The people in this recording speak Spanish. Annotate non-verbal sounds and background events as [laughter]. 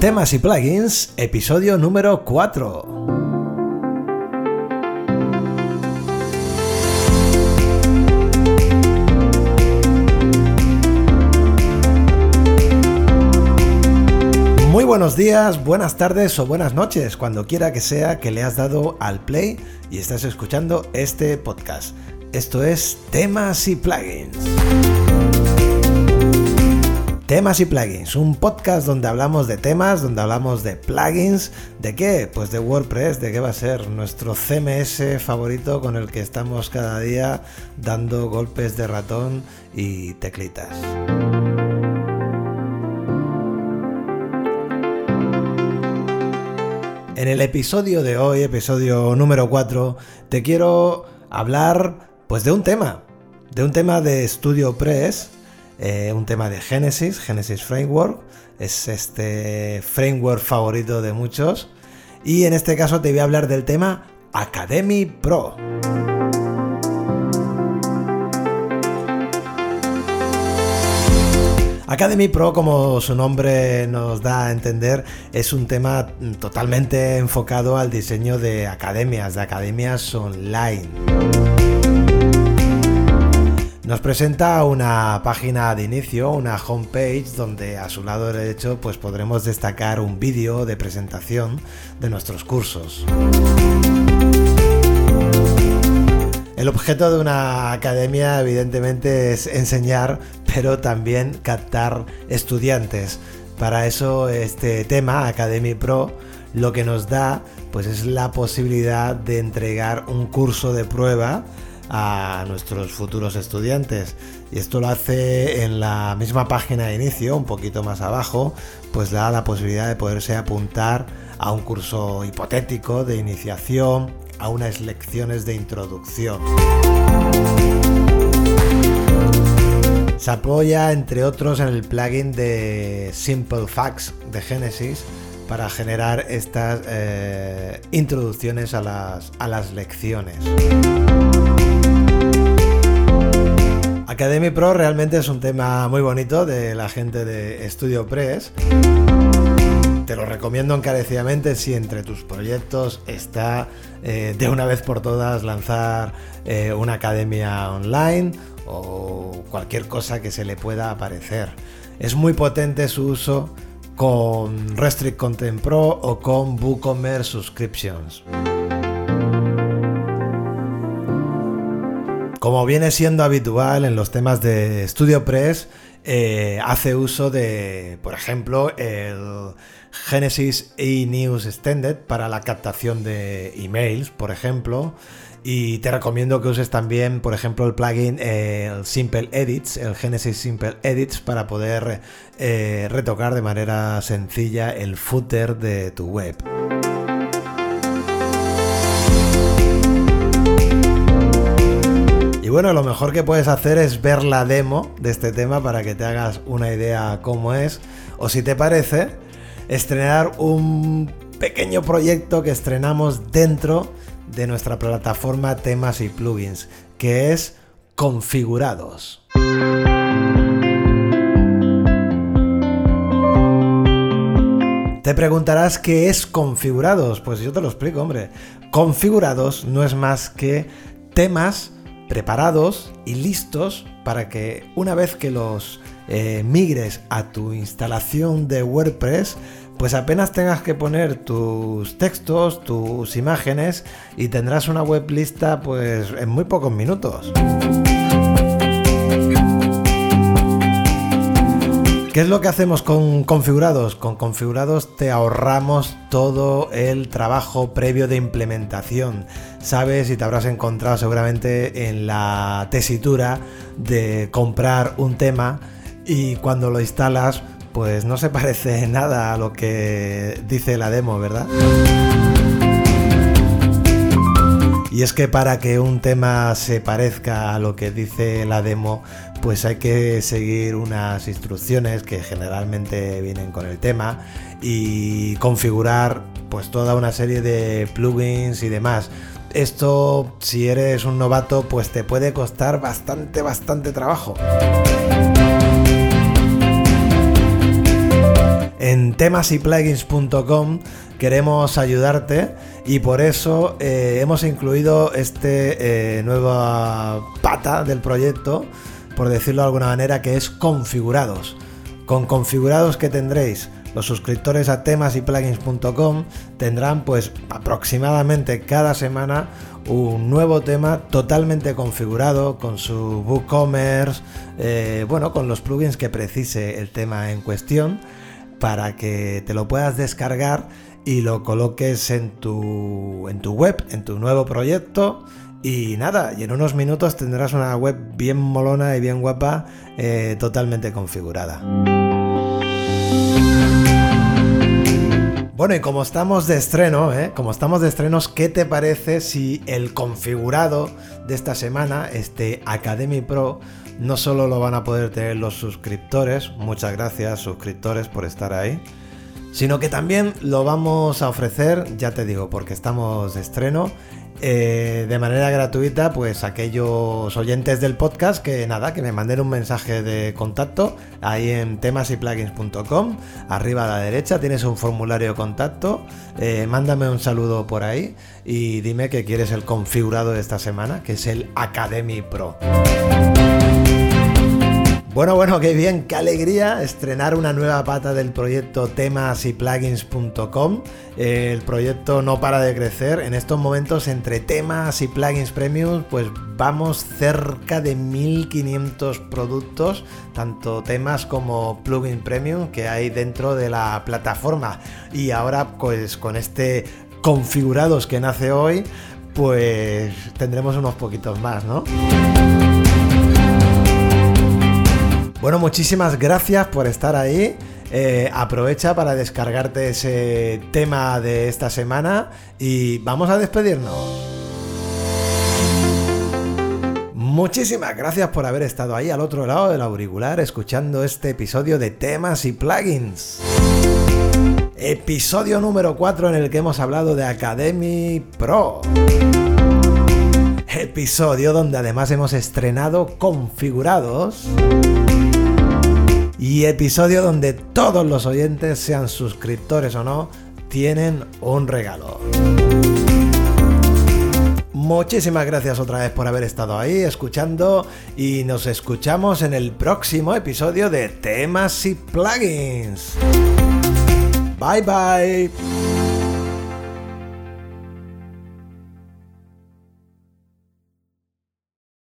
Temas y plugins, episodio número 4. Muy buenos días, buenas tardes o buenas noches, cuando quiera que sea que le has dado al play y estás escuchando este podcast. Esto es Temas y Plugins. Temas y plugins, un podcast donde hablamos de temas, donde hablamos de plugins, ¿de qué? Pues de WordPress, de qué va a ser nuestro CMS favorito con el que estamos cada día dando golpes de ratón y teclitas. En el episodio de hoy, episodio número 4, te quiero hablar pues de un tema, de un tema de StudioPress eh, un tema de Genesis, Genesis Framework, es este framework favorito de muchos. Y en este caso te voy a hablar del tema Academy Pro. Academy Pro, como su nombre nos da a entender, es un tema totalmente enfocado al diseño de academias, de academias online. Nos presenta una página de inicio, una homepage, donde a su lado derecho pues podremos destacar un vídeo de presentación de nuestros cursos. El objeto de una academia evidentemente es enseñar, pero también captar estudiantes. Para eso este tema, Academy Pro, lo que nos da pues es la posibilidad de entregar un curso de prueba a nuestros futuros estudiantes. Y esto lo hace en la misma página de inicio, un poquito más abajo, pues da la posibilidad de poderse apuntar a un curso hipotético de iniciación, a unas lecciones de introducción. Se apoya, entre otros, en el plugin de Simple Facts de Genesis para generar estas eh, introducciones a las, a las lecciones. Academy Pro realmente es un tema muy bonito de la gente de Studio Press. Te lo recomiendo encarecidamente si entre tus proyectos está eh, de una vez por todas lanzar eh, una academia online o cualquier cosa que se le pueda aparecer. Es muy potente su uso con Restrict Content Pro o con WooCommerce Subscriptions. Como viene siendo habitual en los temas de StudioPress, eh, hace uso de, por ejemplo, el Genesis e-News Extended para la captación de emails, por ejemplo. Y te recomiendo que uses también, por ejemplo, el plugin el Simple Edits, el Genesis Simple Edits, para poder eh, retocar de manera sencilla el footer de tu web. Bueno, lo mejor que puedes hacer es ver la demo de este tema para que te hagas una idea cómo es. O si te parece, estrenar un pequeño proyecto que estrenamos dentro de nuestra plataforma temas y plugins, que es configurados. Te preguntarás qué es configurados. Pues yo te lo explico, hombre. Configurados no es más que temas preparados y listos para que una vez que los eh, migres a tu instalación de WordPress, pues apenas tengas que poner tus textos, tus imágenes y tendrás una web lista pues en muy pocos minutos. ¿Qué es lo que hacemos con configurados? Con configurados te ahorramos todo el trabajo previo de implementación. Sabes y te habrás encontrado seguramente en la tesitura de comprar un tema y cuando lo instalas pues no se [laughs] parece nada a lo que dice la demo, ¿verdad? Y es que para que un tema se parezca a lo que dice la demo, pues hay que seguir unas instrucciones que generalmente vienen con el tema y configurar pues toda una serie de plugins y demás. Esto, si eres un novato, pues te puede costar bastante, bastante trabajo. En temasyplugins.com queremos ayudarte y por eso eh, hemos incluido este eh, nueva pata del proyecto, por decirlo de alguna manera, que es configurados. Con configurados que tendréis los suscriptores a temasyplugins.com tendrán pues aproximadamente cada semana un nuevo tema totalmente configurado con su WooCommerce, eh, bueno, con los plugins que precise el tema en cuestión para que te lo puedas descargar y lo coloques en tu, en tu web, en tu nuevo proyecto. Y nada, y en unos minutos tendrás una web bien molona y bien guapa, eh, totalmente configurada. Bueno, y como estamos de estreno, ¿eh? como estamos de estrenos, ¿qué te parece si el configurado de esta semana, este Academy Pro, no solo lo van a poder tener los suscriptores, muchas gracias suscriptores por estar ahí, sino que también lo vamos a ofrecer, ya te digo, porque estamos de estreno, eh, de manera gratuita, pues aquellos oyentes del podcast que nada, que me manden un mensaje de contacto ahí en temasyplugins.com, arriba a la derecha tienes un formulario de contacto, eh, mándame un saludo por ahí y dime que quieres el configurado de esta semana, que es el Academy Pro. Bueno, bueno, qué bien, qué alegría estrenar una nueva pata del proyecto temasyplugins.com. El proyecto no para de crecer. En estos momentos, entre temas y plugins premium, pues vamos cerca de 1500 productos, tanto temas como plugin premium que hay dentro de la plataforma. Y ahora, pues con este configurados que nace hoy, pues tendremos unos poquitos más, ¿no? Bueno, muchísimas gracias por estar ahí. Eh, aprovecha para descargarte ese tema de esta semana y vamos a despedirnos. Muchísimas gracias por haber estado ahí al otro lado del auricular escuchando este episodio de temas y plugins. Episodio número 4 en el que hemos hablado de Academy Pro. Episodio donde además hemos estrenado configurados y episodio donde todos los oyentes, sean suscriptores o no, tienen un regalo. Muchísimas gracias otra vez por haber estado ahí escuchando y nos escuchamos en el próximo episodio de temas y plugins. Bye bye.